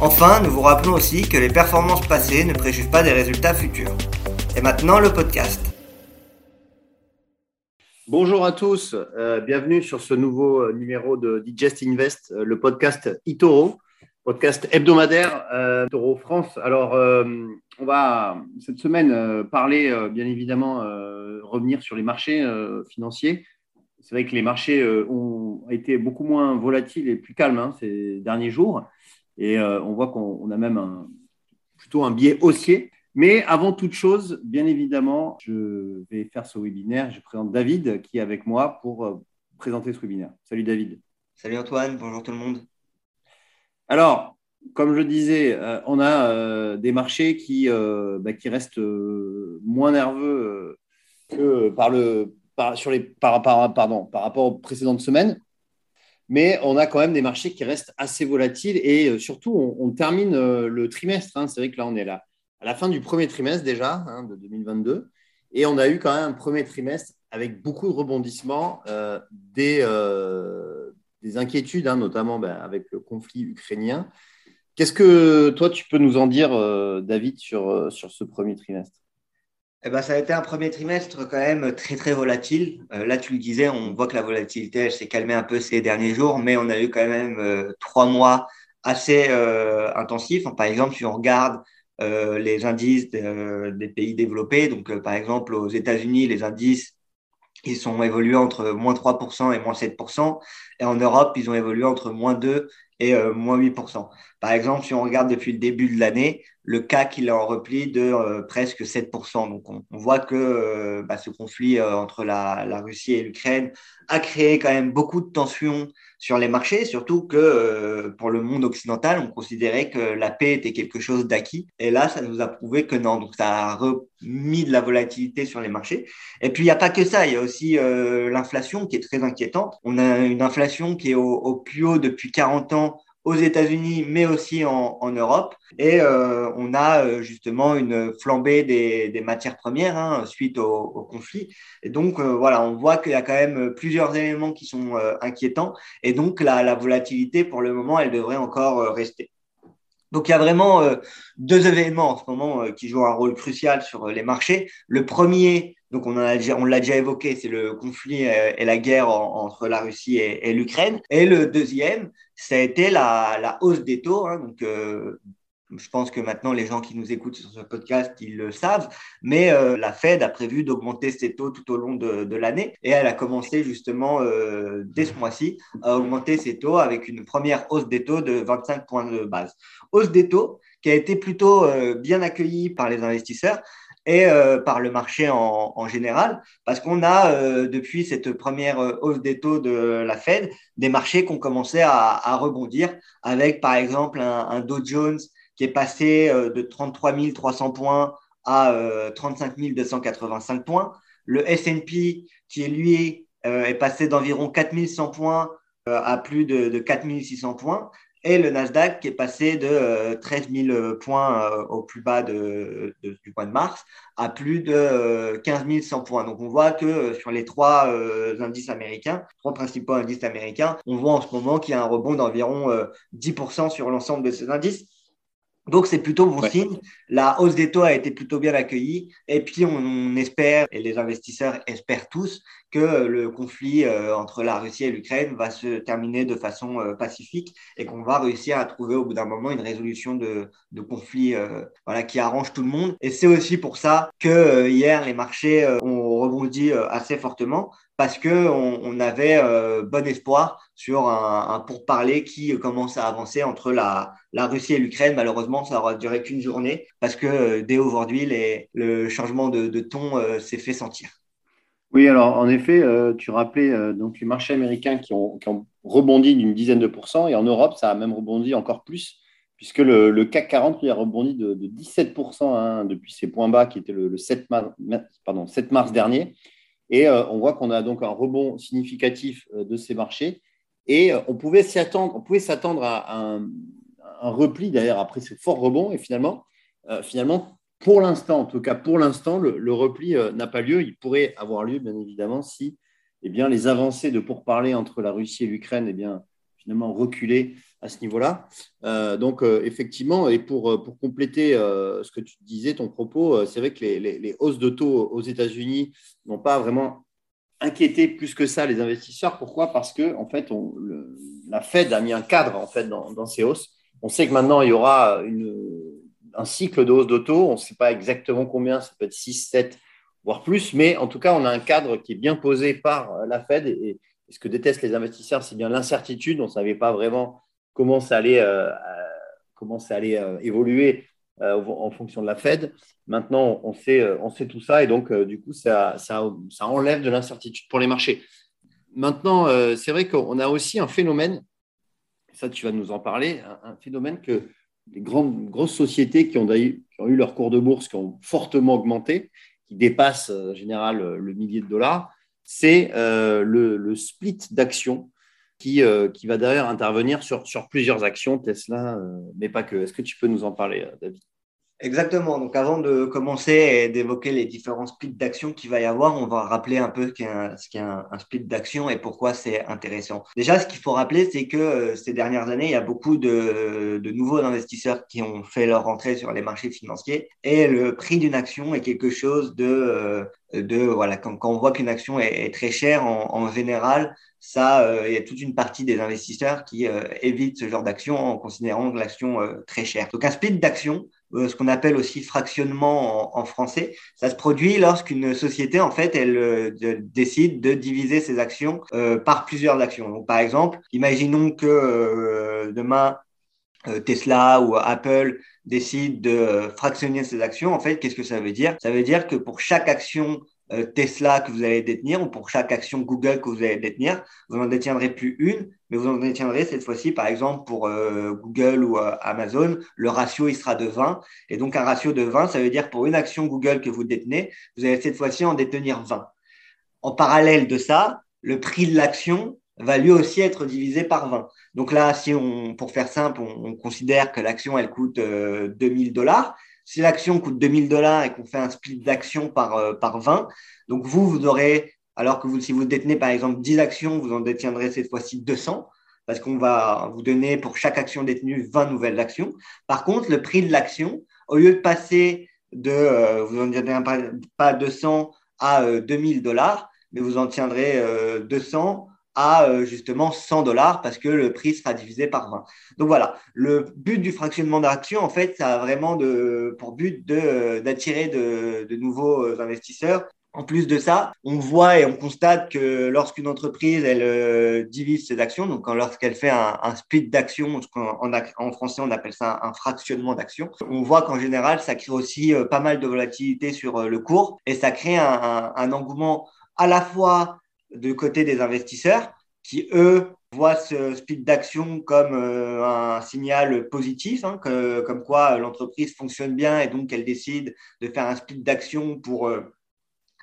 Enfin, nous vous rappelons aussi que les performances passées ne préjugent pas des résultats futurs. Et maintenant, le podcast. Bonjour à tous, euh, bienvenue sur ce nouveau euh, numéro de Digest Invest, euh, le podcast Itoro, podcast hebdomadaire euh, Itoro France. Alors, on va cette semaine parler, bien évidemment, revenir sur les marchés financiers. C'est vrai que les marchés ont été beaucoup moins volatiles et plus calmes hein, ces derniers jours. Et euh, on voit qu'on a même plutôt un biais haussier. Mais avant toute chose, bien évidemment, je vais faire ce webinaire. Je présente David qui est avec moi pour euh, présenter ce webinaire. Salut David. Salut Antoine, bonjour tout le monde. Alors, comme je disais, euh, on a des marchés qui, bah, qui restent moins nerveux que par, le, sur les, par, pardon, par rapport aux précédentes semaines mais on a quand même des marchés qui restent assez volatiles et euh, surtout, on, termine euh, le trimestre. Hein. C'est vrai que là, on est là à la fin du premier trimestre déjà hein, de 2022 et on a eu quand même un premier trimestre avec beaucoup de rebondissements, euh, des, des, inquiétudes, hein, notamment ben, avec le conflit ukrainien. Qu'est-ce que toi, tu peux nous en dire, David, sur, sur ce premier trimestre? Eh ben, ça a été un premier trimestre quand même très très volatile. Euh, là, tu le disais, on voit que la volatilité s'est calmée un peu ces derniers jours, mais on a eu quand même euh, trois mois assez euh, intensifs. Par exemple, si on regarde les indices des pays développés, donc par exemple aux États-Unis, les indices ils sont évolués entre moins 3% et moins 7%, et en Europe, ils ont évolué entre moins 2 et moins 8%. Par exemple, si on regarde depuis le début de l'année, le CAC il est en repli de euh, presque 7%. Donc on, voit que euh, bah, ce conflit euh, entre la, Russie et l'Ukraine a créé quand même beaucoup de tensions sur les marchés, surtout que pour le monde occidental, on considérait que la paix était quelque chose d'acquis. Et là, ça nous a prouvé que non. Donc ça a remis de la volatilité sur les marchés. Et puis il n'y a pas que ça, il y a aussi l'inflation qui est très inquiétante. On a une inflation qui est au plus haut depuis 40 ans aux États-Unis, mais aussi en, Europe. Et euh, on a euh, justement une flambée des, matières premières hein, suite au, conflit. Et donc, euh, voilà, on voit qu'il y a quand même plusieurs éléments qui sont inquiétants. Et donc, la, volatilité, pour le moment, elle devrait encore rester. Donc il y a vraiment deux événements en ce moment qui jouent un rôle crucial sur les marchés. Le premier, donc on, l'a déjà évoqué, c'est le conflit et la guerre entre la Russie et, l'Ukraine. Et le deuxième, ça a été la, hausse des taux. Hein, euh, je pense que maintenant, les gens qui nous écoutent sur ce podcast, ils le savent. Mais euh, la Fed a prévu d'augmenter ses taux tout au long de, de l'année. Et elle a commencé justement euh, dès ce mois-ci à augmenter ses taux avec une première hausse des taux de 25 points de base. Hausse des taux qui a été plutôt bien accueillie par les investisseurs et euh, par le marché en, général, parce qu'on a, euh, depuis cette première euh, hausse des taux de la Fed, des marchés qui ont commencé à, rebondir, avec par exemple un, un, Dow Jones qui est passé de 33 300 points à 35 285 points, le S&P qui lui est passé d'environ 4100 points à plus de, de 4600 points, et le Nasdaq qui est passé de 13 euh, 000 points euh, au plus bas de, du mois de mars à plus de 15 euh, 100 points. Donc on voit que sur les trois indices américains, trois principaux indices américains, on voit en ce moment qu'il y a un rebond d'environ 10% sur l'ensemble de ces indices. Donc, c'est plutôt bon signe. La hausse des taux a été plutôt bien accueillie. Et puis, on, espère, et les investisseurs espèrent tous, que le conflit euh, entre la Russie et l'Ukraine va se terminer de façon euh, pacifique et qu'on va réussir à trouver au bout d'un moment une résolution de, conflit euh, qui arrange tout le monde. Et c'est aussi pour ça que hier, les marchés ont rebondi assez fortement parce que on, avait bon espoir sur un, un pourparler qui commence à avancer entre la, Russie et l'Ukraine. Malheureusement, ça aura duré qu'une journée parce que dès aujourd'hui, le changement de ton s'est fait sentir. Oui, alors en effet, euh, tu rappelais euh, donc les marchés américains qui ont, rebondi d'une dizaine de pourcents et en Europe, ça a même rebondi encore plus puisque le, CAC 40 lui a rebondi de, 17% hein, depuis ses points bas qui étaient le, 7, mars, pardon, 7 mars dernier. Et euh, on voit qu'on a donc un rebond significatif de ces marchés. Et on pouvait s'attendre, on pouvait s'attendre à un, repli d'ailleurs après ce fort rebond. Et finalement, finalement, pour l'instant, en tout cas pour l'instant, le, repli n'a pas lieu. Il pourrait avoir lieu, bien évidemment, si eh bien, les avancées de pourparlers entre la Russie et l'Ukraine eh bien, finalement reculer à ce niveau-là. Euh, donc, euh, effectivement, et pour, euh, pour compléter ce que tu disais, ton propos, c'est vrai que les, les, hausses de taux aux États-Unis n'ont pas vraiment inquiété plus que ça les investisseurs. Pourquoi? Parce que, en fait, on, la Fed a mis un cadre en fait, dans, ces hausses. On sait que maintenant, il y aura une, un cycle de hausse. On ne sait pas exactement combien, ça peut être 6, 7, voire plus, mais en tout cas, on a un cadre qui est bien posé par la Fed. Et, ce que détestent les investisseurs, c'est bien l'incertitude. On ne savait pas vraiment comment ça allait, euh, comment ça allait euh, évoluer euh, en fonction de la Fed. Maintenant, on sait, on sait tout ça et donc, du coup, ça, ça enlève de l'incertitude pour les marchés. Maintenant, c'est vrai qu'on a aussi un phénomène, ça tu vas nous en parler, un, phénomène que les grandes, grosses sociétés qui ont, qui eu leur cours de bourse, qui ont fortement augmenté, qui dépassent en général le millier de dollars, c'est le, le, split d'actions qui, euh, qui va d'ailleurs intervenir sur, plusieurs actions Tesla, euh, mais pas que. Est-ce que tu peux nous en parler, euh, David? Exactement. Donc, avant de commencer et d'évoquer les différents splits d'actions qu'il va y avoir, on va rappeler un peu ce qu'est un, split d'action et pourquoi c'est intéressant. Déjà, ce qu'il faut rappeler, c'est que ces dernières années, il y a beaucoup de, nouveaux investisseurs qui ont fait leur entrée sur les marchés financiers et le prix d'une action est quelque chose de, de voilà, quand, on voit qu'une action est, très chère, en général, ça, euh, il y a toute une partie des investisseurs qui euh, évitent ce genre d'action en considérant l'action euh, très chère. Donc un split d'action, ce qu'on appelle aussi fractionnement en, français, ça se produit lorsqu'une société, en fait, elle décide de diviser ses actions par plusieurs actions. Donc par exemple, imaginons que demain, Tesla ou Apple décident de fractionner ses actions. En fait, qu'est-ce que ça veut dire? Ça veut dire que pour chaque action Tesla que vous allez détenir ou pour chaque action Google que vous allez détenir, vous n'en détiendrez plus une, mais vous en détiendrez cette fois-ci, par exemple, pour euh, Google ou euh, Amazon, le ratio, il sera de 20. Et donc, un ratio de 20, ça veut dire pour une action Google que vous détenez, vous allez cette fois-ci en détenir 20. En parallèle de ça, le prix de l'action va lui aussi être divisé par 20. Donc là, si on, pour faire simple, on, considère que l'action, elle coûte 2000 dollars si l'action coûte 2000 dollars et qu'on fait un split d'action par, euh, par 20, donc vous, vous aurez, alors que vous, si vous détenez par exemple 10 actions, vous en détiendrez cette fois-ci 200 parce qu'on va vous donner pour chaque action détenue 20 nouvelles actions. Par contre, le prix de l'action, au lieu de passer de, euh, vous en tiendrez pas 200 à 2000 euh, dollars, mais vous en tiendrez 200 à euh, justement 100 dollars parce que le prix sera divisé par 20. Donc voilà, le but du fractionnement d'actions, en fait, ça a vraiment de, pour but d'attirer de, de, nouveaux euh, investisseurs. En plus de ça, on voit et on constate que lorsqu'une entreprise elle euh, divise ses actions, donc lorsqu'elle fait un, split d'actions, en, français on appelle ça un, fractionnement d'actions, on voit qu'en général ça crée aussi pas mal de volatilité sur le cours et ça crée un engouement à la fois du côté des investisseurs qui, eux, voient ce split d'action comme euh, un signal positif, hein, comme quoi l'entreprise fonctionne bien et donc elle décide de faire un split d'action pour euh,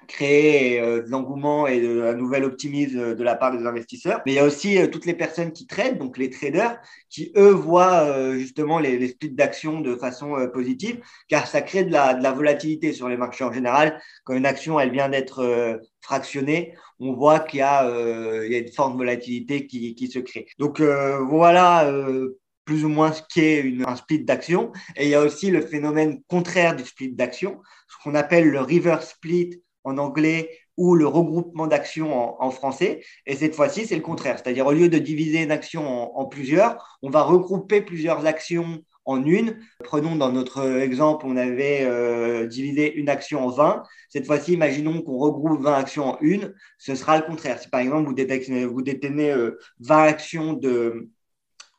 créer euh, de l'engouement et de, un nouvel optimisme de la part des investisseurs. Mais il y a aussi toutes les personnes qui traitent, donc les traders, qui eux voient justement les, splits d'action de façon positive, car ça crée de la, volatilité sur les marchés en général. Quand une action elle vient d'être fractionnée, on voit qu'il y, a, euh, y a une forte volatilité qui, se crée. Donc euh, voilà euh, plus ou moins ce qu'est un split d'action. Et il y a aussi le phénomène contraire du split d'action, ce qu'on appelle le reverse split en anglais ou le regroupement d'actions en, français. Et cette fois-ci, c'est le contraire. C'est-à-dire, au lieu de diviser une action en, plusieurs, on va regrouper plusieurs actions en une. Prenons dans notre exemple, on avait euh, divisé une action en 20. Cette fois-ci, imaginons qu'on regroupe 20 actions en une. Ce sera le contraire. Si par exemple, vous détenez, vous détenez 20 euh, actions de,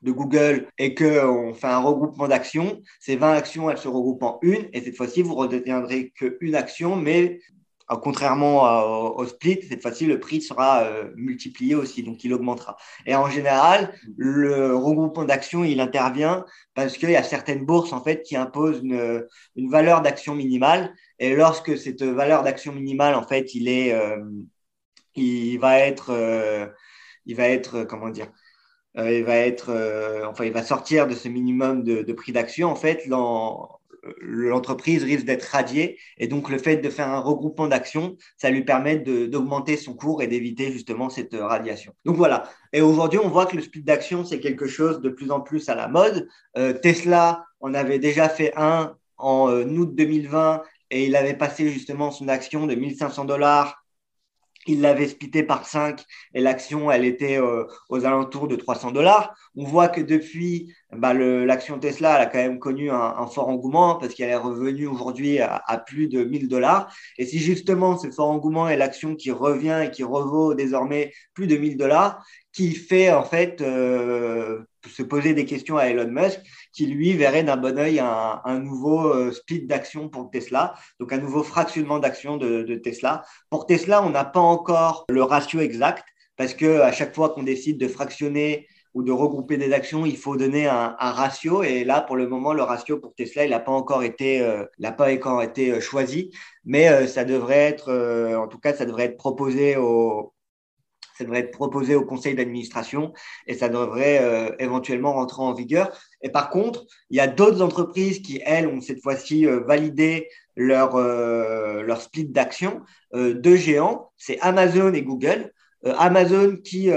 de Google et qu'on fait un regroupement d'actions, ces 20 actions, elles se regroupent en une. Et cette fois-ci, vous ne retiendrez qu'une action, mais contrairement au, split, cette fois-ci, le prix sera euh, multiplié aussi, donc il augmentera. Et en général, le regroupement d'actions, il intervient parce qu'il y a certaines bourses en fait qui imposent une, valeur d'action minimale. Et lorsque cette valeur d'action minimale, en fait, il est, euh, il va être, euh, il va être, comment dire, il va être, enfin, il va sortir de ce minimum de, de prix d'action. En fait, l'entreprise risque d'être radiée. Et donc, le fait de faire un regroupement d'actions, ça lui permet d'augmenter son cours et d'éviter justement cette radiation. Donc voilà. Et aujourd'hui, on voit que le split d'action, c'est quelque chose de plus en plus à la mode. Euh, Tesla on avait déjà fait un en euh, août 2020 et il avait passé justement son action de 1500 dollars il l'avait splitté par 5 et l'action, elle était euh, aux alentours de 300 dollars. On voit que depuis, bah, l'action Tesla, elle a quand même connu un, fort engouement parce qu'elle est revenue aujourd'hui à, plus de 1000 dollars. Et si justement ce fort engouement est l'action qui revient et qui revaut désormais plus de 1000 dollars, qui fait en fait euh, se poser des questions à Elon Musk, qui lui verrait d'un bon oeil un, nouveau euh, split d'action pour Tesla, donc un nouveau fractionnement d'action de, Tesla. Pour Tesla, on n'a pas encore le ratio exact parce que à chaque fois qu'on décide de fractionner ou de regrouper des actions, il faut donner un, ratio. Et là, pour le moment, le ratio pour Tesla, il n'a pas encore été, euh, pas encore été euh, choisi, mais ça devrait être, en tout cas, ça devrait être proposé au, ça devrait être proposé au conseil d'administration et ça devrait euh, éventuellement rentrer en vigueur. Et par contre, il y a d'autres entreprises qui, elles, ont cette fois-ci euh, validé leur, euh, leur split d'action. deux géants, c'est Amazon et Google. Amazon qui,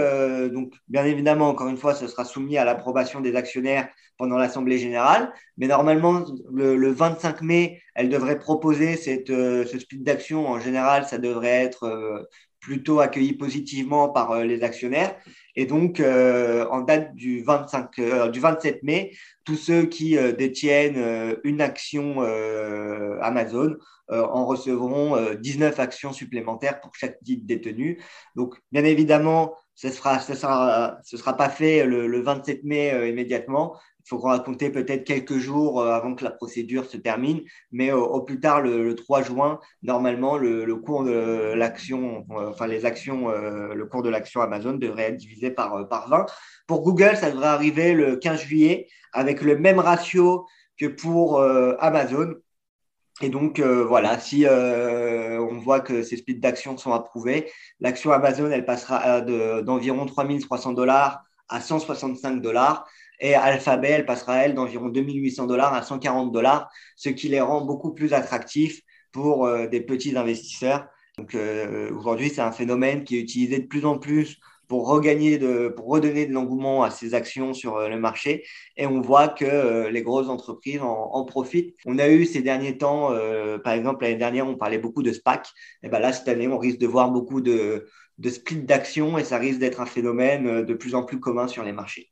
donc bien évidemment, encore une fois, ce sera soumis à l'approbation des actionnaires pendant l'Assemblée générale, mais normalement, le, 25 mai, elle devrait proposer cette, ce split d'action. En général, ça devrait être plutôt accueilli positivement par euh, les actionnaires. Et donc, euh, en date du, 25, euh, du 27 mai, tous ceux qui détiennent une action Amazon en recevront 19 actions supplémentaires pour chaque titre détenu. Donc, bien évidemment, ce ne sera, ce sera, ce sera pas fait le, le 27 mai immédiatement, il faudra raconter peut-être quelques jours euh, avant que la procédure se termine, mais au, plus tard le, 3 juin, normalement, le, cours de l'action, euh, enfin les actions, euh, le cours de l'action Amazon devrait être divisé par, par 20. Pour Google, ça devrait arriver le 15 juillet avec le même ratio que pour Amazon. Et donc, voilà, si on voit que ces splits d'actions sont approuvés, l'action Amazon, elle passera d'environ 3300 dollars à 165 dollars. Et Alphabet, elle passera, elle, d'environ 2800 dollars à 140 dollars, ce qui les rend beaucoup plus attractifs pour euh, des petits investisseurs. Donc euh, aujourd'hui, c'est un phénomène qui est utilisé de plus en plus pour regagner de, pour redonner de l'engouement à ces actions sur euh, le marché. Et on voit que les grosses entreprises en, profitent. On a eu ces derniers temps, par exemple l'année dernière, on parlait beaucoup de SPAC. Et ben là, cette année, on risque de voir beaucoup de, de split d'actions et ça risque d'être un phénomène de plus en plus commun sur les marchés.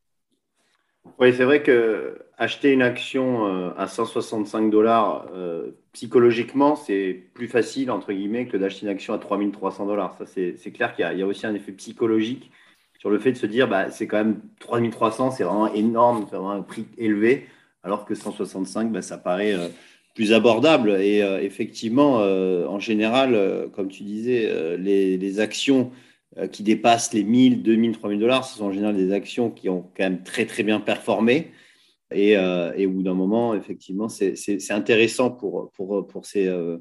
Oui, c'est vrai que acheter une action euh, à 165 dollars, euh, psychologiquement, c'est plus facile, entre guillemets, que d'acheter une action à 3300 dollars. C'est clair qu'il y, a aussi un effet psychologique sur le fait de se dire, bah, c'est quand même 3300, c'est vraiment énorme, c'est vraiment un prix élevé, alors que 165, bah, ça paraît euh, plus abordable. Et effectivement, en général, comme tu disais, les, actions qui dépassent les 1000, 2000, 3000 dollars. Ce sont en général des actions qui ont quand même très, très bien performé. Et, euh, au bout d'un moment, effectivement, c'est intéressant pour, pour, pour ces. Euh,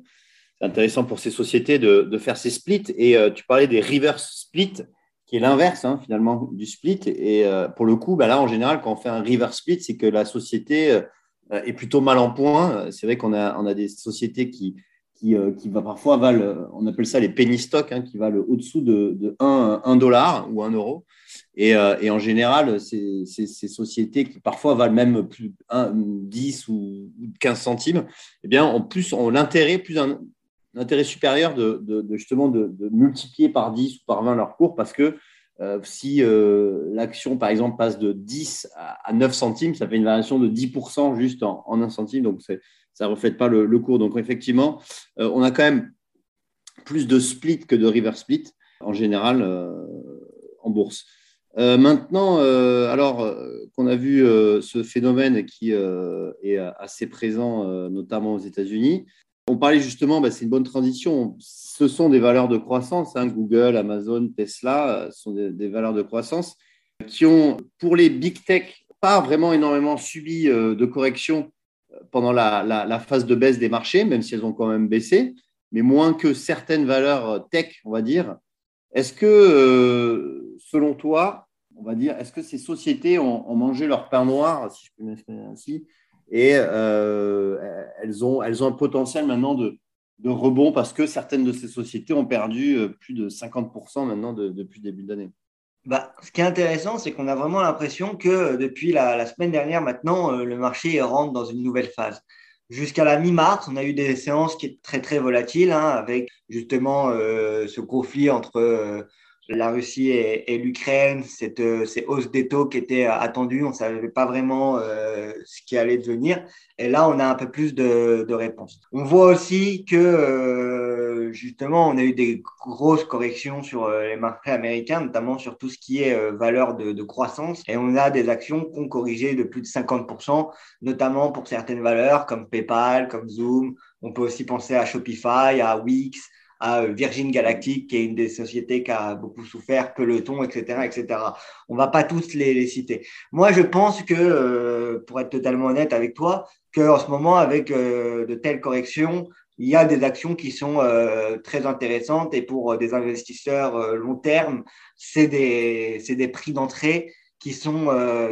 intéressant pour ces sociétés de, de, faire ces splits. Et tu parlais des reverse splits, qui est l'inverse hein, finalement du split. Et pour le coup, bah là, en général, quand on fait un reverse split, c'est que la société est plutôt mal en point. C'est vrai qu'on a, on a des sociétés qui, qui, euh, qui va parfois valent, on appelle ça les penny stocks, hein, qui valent au-dessous de, de 1, dollar ou 1 euro. Et, euh, et en général, ces, sociétés qui parfois valent même plus 1, 10 ou 15 centimes, eh bien, ont plus ont l'intérêt, plus un, intérêt supérieur de, de, justement de, multiplier par 10 ou par 20 leur cours parce que euh, si l'action, par exemple, passe de 10 à, 9 centimes, ça fait une variation de 10% juste en, en 1 centime. Donc, c'est ça reflète pas le, cours. Donc, effectivement, euh, on a quand même plus de split que de river split en général euh, en bourse. Euh, maintenant, alors qu'on a vu ce phénomène qui est assez présent, notamment aux États-Unis, On parlait justement, bah, c'est une bonne transition. Ce sont des valeurs de croissance. Hein. Google, Amazon, Tesla sont des, valeurs de croissance qui ont, pour les big tech, pas vraiment énormément subi de correction pendant la, phase de baisse des marchés, même si elles ont quand même baissé, mais moins que certaines valeurs tech, on va dire. Est-ce que, euh, selon toi, on va dire, est-ce que ces sociétés ont, mangé leur pain noir, si je peux m'exprimer ainsi, et euh, elles, ont, elles ont un potentiel maintenant de, rebond parce que certaines de ces sociétés ont perdu euh, plus de 50% maintenant depuis le début d'année bah, ce qui est intéressant, c'est qu'on a vraiment l'impression que euh, depuis la, semaine dernière, maintenant, euh, le marché rentre dans une nouvelle phase. Jusqu'à la mi-mars, on a eu des séances qui étaient très très volatiles, hein, avec justement euh, ce conflit entre la Russie et, l'Ukraine, cette, ces hausses des taux qui étaient attendues, on ne savait pas vraiment ce qui allait devenir. Et là, on a un peu plus de, de réponses. On voit aussi que justement, on a eu des grosses corrections sur euh, les marchés américains, notamment sur tout ce qui est euh, valeur de, croissance. Et on a des actions qui ont corrigé de plus de 50%, notamment pour certaines valeurs comme PayPal, comme Zoom. On peut aussi penser à Shopify, à Wix, à euh, Virgin Galactic, qui est une des sociétés qui a beaucoup souffert, Peloton, etc., etc. On va pas tous les, citer. Moi, je pense que, pour être totalement honnête avec toi, qu'en ce moment, avec de telles corrections, il y a des actions qui sont euh, très intéressantes et pour euh, des investisseurs euh, long terme, c'est des, des prix d'entrée qui sont,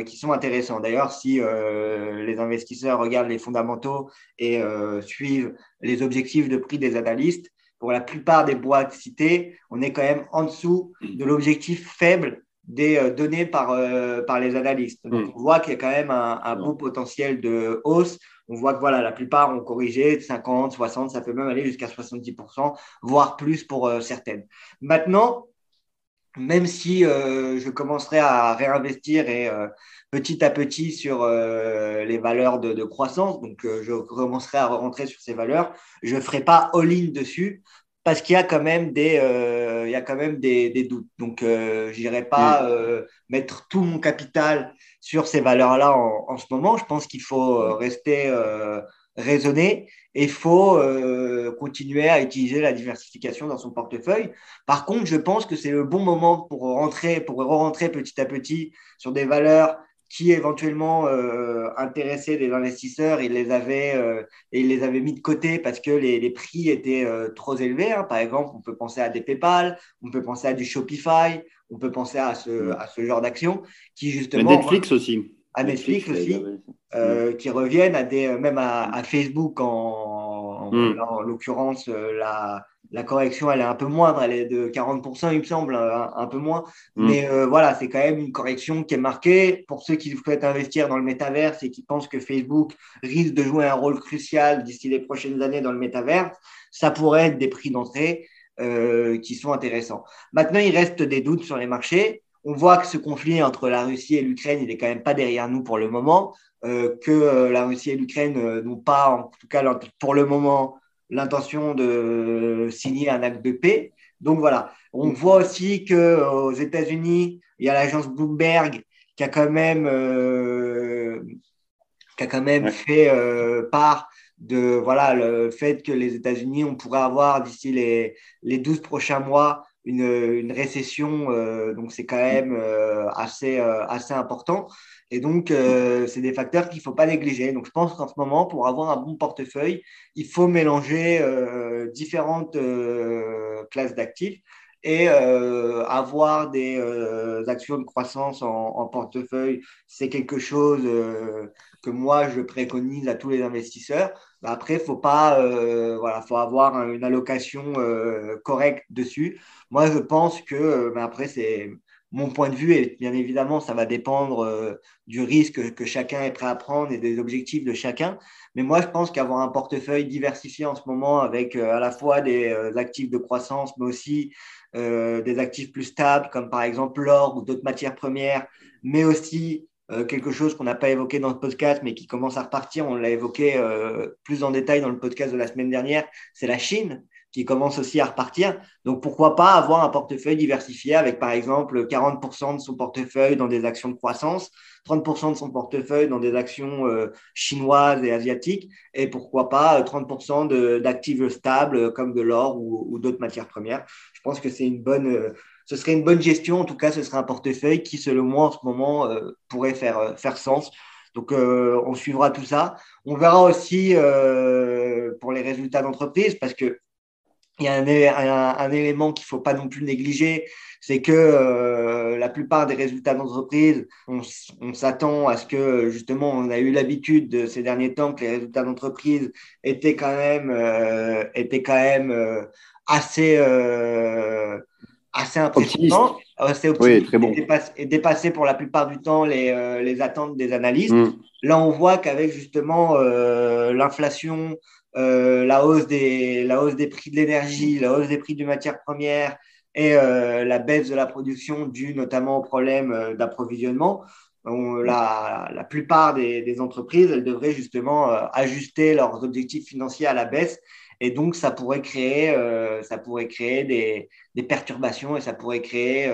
qui sont intéressants. D'ailleurs, si les investisseurs regardent les fondamentaux et suivent les objectifs de prix des analystes, pour la plupart des boîtes citées, on est quand même en dessous de l'objectif faible des données par, par les analystes. Donc, mm. on voit qu'il y a quand même un, un beau potentiel de hausse on voit que voilà, la plupart ont corrigé 50, 60, ça peut même aller jusqu'à 70%, voire plus pour euh, certaines. Maintenant, même si euh, je commencerai à réinvestir et euh, petit à petit sur les valeurs de, croissance, donc je commencerai à rentrer sur ces valeurs, je ne ferai pas all-in dessus parce qu'il y a quand même des, il y a quand même des, doutes. Donc, je n'irai pas mm. mettre tout mon capital sur ces valeurs-là en, ce moment. Je pense qu'il faut euh, rester euh, raisonné et il faut euh, continuer à utiliser la diversification dans son portefeuille. Par contre, je pense que c'est le bon moment pour rentrer, pour rentrer petit à petit sur des valeurs qui éventuellement euh, intéressaient les investisseurs, ils les avaient et ils les avaient mis de côté parce que les, les prix étaient trop élevés. Hein. Par exemple, on peut penser à des PayPal, on peut penser à du Shopify, on peut penser à ce, mm. à ce genre d'action qui justement. Netflix aussi. À Netflix, aussi, euh, qui reviennent à des, même à, Facebook en, mm. en, l'occurrence, euh, la, la correction, elle est un peu moindre, elle est de 40%, il me semble, un, peu moins. Mm. Mais euh, voilà, c'est quand même une correction qui est marquée. Pour ceux qui souhaitent investir dans le métaverse et qui pensent que Facebook risque de jouer un rôle crucial d'ici les prochaines années dans le métaverse, ça pourrait être des prix d'entrée. Euh, qui sont intéressants. Maintenant, il reste des doutes sur les marchés. On voit que ce conflit entre la Russie et l'Ukraine, il est quand même pas derrière nous pour le moment, euh, que euh, la Russie et l'Ukraine n'ont pas, en tout cas pour le moment, l'intention de signer un acte de paix. Donc voilà, on voit aussi que aux États-Unis, il y a l'agence Bloomberg qui a quand même, qui a quand même fait part de voilà le fait que les États-Unis, on pourrait avoir d'ici les, les 12 prochains mois une, récession, euh, donc c'est quand même euh, assez, euh, assez important. Et donc, c'est des facteurs qu'il ne faut pas négliger. Donc, je pense qu'en ce moment, pour avoir un bon portefeuille, il faut mélanger différentes classes d'actifs et avoir des actions de croissance en, en portefeuille, c'est quelque chose que moi, je préconise à tous les investisseurs. Bah, après, faut pas, euh, voilà, faut avoir une allocation euh, correcte dessus. Moi, je pense que, euh, mais après, c'est mon point de vue et bien évidemment, ça va dépendre du risque que chacun est prêt à prendre et des objectifs de chacun. Mais moi, je pense qu'avoir un portefeuille diversifié en ce moment avec à la fois des actifs de croissance, mais aussi des actifs plus stables, comme par exemple l'or ou d'autres matières premières, mais aussi euh, quelque chose qu'on n'a pas évoqué dans le podcast, mais qui commence à repartir. On l'a évoqué euh, plus en détail dans le podcast de la semaine dernière. C'est la Chine qui commence aussi à repartir. Donc, pourquoi pas avoir un portefeuille diversifié avec, par exemple, 40% de son portefeuille dans des actions de croissance, 30% de son portefeuille dans des actions euh, chinoises et asiatiques, et pourquoi pas 30% euh, d'actifs stables comme de l'or ou, d'autres matières premières. Je pense que c'est une bonne, euh, ce serait une bonne gestion. En tout cas, ce serait un portefeuille qui, selon moi, en ce moment, pourrait faire, faire sens. Donc, on suivra tout ça. On verra aussi pour les résultats d'entreprise parce que il y a un, élément qu'il ne faut pas non plus négliger, c'est que euh, la plupart des résultats d'entreprise, on, s'attend à ce que justement, on a eu l'habitude de ces derniers temps que les résultats d'entreprise étaient quand même, euh, étaient quand même euh, assez, assez impressionnants, assez optimistes, très bon. et, dépassaient pour la plupart du temps les, les attentes des analystes. Mm. Là, on voit qu'avec justement l'inflation, euh, la, hausse des, la hausse des prix de l'énergie, la hausse des prix des matières premières et euh, la baisse de la production due notamment au problème euh, d'approvisionnement, la, la, plupart des, des, entreprises, elles devraient justement ajuster leurs objectifs financiers à la baisse. Et donc, ça pourrait créer, ça pourrait créer des, perturbations et ça pourrait créer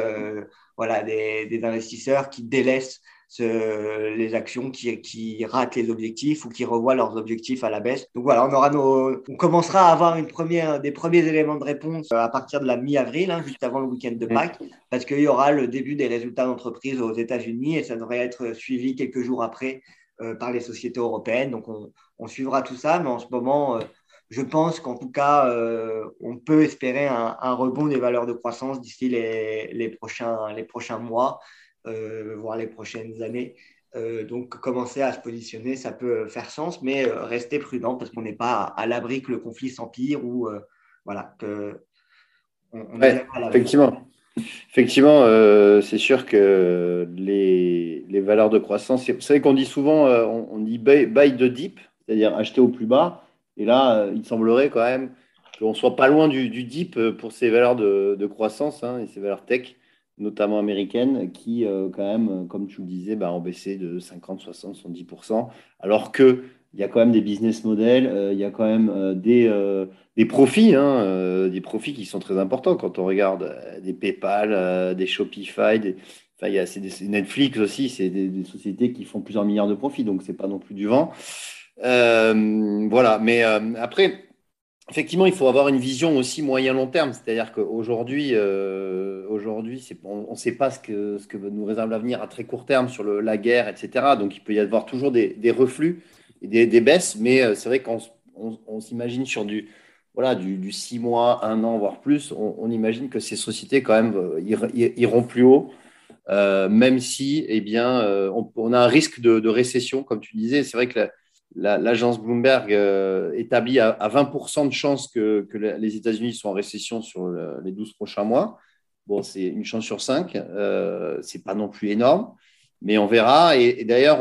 voilà, des, investisseurs qui délaissent les actions qui, qui, ratent les objectifs ou qui revoient leurs objectifs à la baisse. Donc voilà, on, aura nos, on commencera à avoir une première, des premiers éléments de réponse euh, à partir de la mi-avril, hein, juste avant le week-end de Pâques, parce qu'il y aura le début des résultats d'entreprise aux États-Unis et ça devrait être suivi quelques jours après euh, par les sociétés européennes. Donc on, suivra tout ça, mais en ce moment, euh, je pense qu'en tout cas, on peut espérer un, un, rebond des valeurs de croissance d'ici les, les, prochains, les prochains mois. Euh, voire les prochaines années. Euh, donc, commencer à se positionner, ça peut faire sens, mais euh, rester prudent parce qu'on n'est pas à, l'abri que le conflit s'empire ou voilà, que effectivement. Effectivement, c'est sûr que les, les, valeurs de croissance, vous savez qu'on dit souvent, on, dit buy, buy the deep, c'est-à-dire acheter au plus bas. Et là, il semblerait quand même qu'on soit pas loin du, du deep pour ces valeurs de, croissance hein, et ces valeurs tech notamment américaines, qui, euh, quand même, comme tu le disais, bah, ont baissé de 50, 60, 70%, alors qu'il y a quand même des business models, euh, il y a quand même euh, des, des profits, hein, des profits qui sont très importants quand on regarde des PayPal, des Shopify, des, il y a, des, Netflix aussi, c'est des, sociétés qui font plusieurs milliards de profits, donc c'est pas non plus du vent. Voilà, mais après, effectivement, il faut avoir une vision aussi moyen-long terme. C'est-à-dire qu'aujourd'hui, euh, aujourd'hui, on ne sait pas ce que, ce que nous réserve l'avenir à très court terme sur le, la guerre, etc. Donc, il peut y avoir toujours des, reflux et des, baisses. Mais euh, c'est vrai qu'on on, s'imagine sur du, voilà, du, 6 mois, un an, voire plus, on, imagine que ces sociétés, quand même, euh, iront plus haut. même si, eh bien, on, a un risque de, récession, comme tu disais. C'est vrai que l'agence Bloomberg euh, établit à, 20% de chances que, les États-Unis soient en récession sur les 12 prochains mois. Bon, c'est une chance sur 5, euh, c'est pas non plus énorme, mais on verra. Et, d'ailleurs,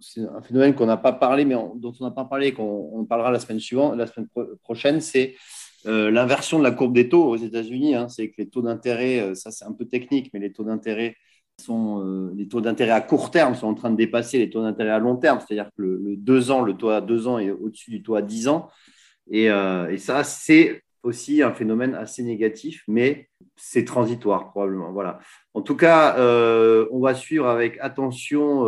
c'est un phénomène qu'on n'a pas parlé, mais dont on n'a pas parlé, qu'on parlera la semaine suivante, la semaine prochaine, c'est euh, l'inversion de la courbe des taux aux États-Unis. Hein. c'est que les taux d'intérêt, euh, ça c'est un peu technique, mais les taux d'intérêt euh, les taux d'intérêt à court terme sont en train de dépasser les taux d'intérêt à long terme, c'est-à-dire que le, 2 ans, le taux à 2 ans est au-dessus du taux à 10 ans. Et, euh, et ça, c'est aussi un phénomène assez négatif, mais c'est transitoire probablement. Voilà. En tout cas, euh, on va suivre avec attention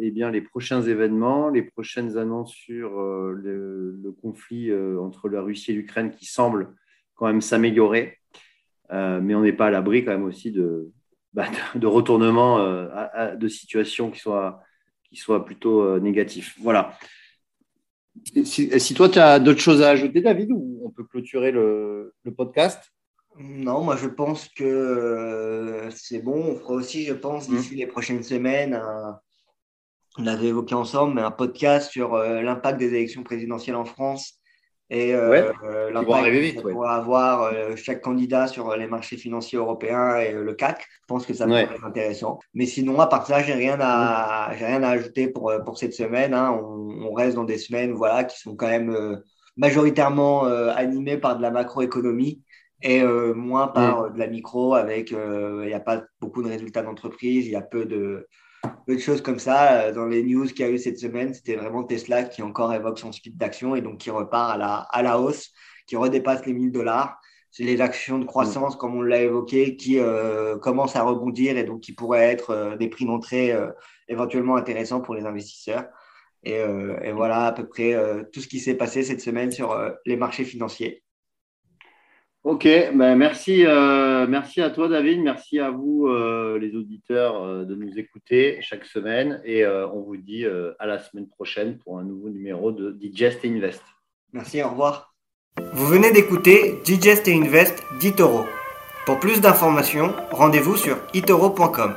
eh bien, les prochains événements, les prochaines annonces sur le, le, conflit entre la Russie et l'Ukraine qui semble quand même s'améliorer. mais on n'est pas à l'abri quand même aussi de, bah, de retournement euh, de situation qui soit, qui soit plutôt euh, négatif. Voilà. Si, toi, tu as d'autres choses à ajouter, David, ou on peut clôturer le, podcast? Non, moi je pense que euh, c'est bon. On fera aussi, je pense, mmh. d'ici les prochaines semaines, on avait évoqué ensemble, mais un podcast sur l'impact des élections présidentielles en France et euh, l'impact qu'on avoir euh, chaque candidat sur euh, les marchés financiers européens et le CAC. Je pense que ça pourrait être intéressant. Mais sinon, à part ça, j'ai rien à, j'ai rien à ajouter pour, pour cette semaine. Hein. On, on, reste dans des semaines voilà, qui sont quand même majoritairement animées par de la macroéconomie et moins par de la micro avec il n'y a pas beaucoup de résultats d'entreprise, il y a peu de peu de choses comme ça. Euh, dans les news qu'il y a eu cette semaine, c'était vraiment Tesla qui encore évoque son speed d'action et donc qui repart à la, à la hausse, qui redépassent les 1000 dollars. C'est les actions de croissance, comme on l'a évoqué, qui commencent à rebondir et donc qui pourraient être des prix d'entrée éventuellement intéressants pour les investisseurs. Et, voilà à peu près tout ce qui s'est passé cette semaine sur les marchés financiers. Ok, ben merci, euh, merci à toi David, merci à vous euh, les auditeurs euh, de nous écouter chaque semaine et on vous dit à la semaine prochaine pour un nouveau numéro de Digest Invest. Merci, au revoir. Vous venez d'écouter Digest Invest d'Itoro. Pour plus d'informations, rendez-vous sur itoro.com.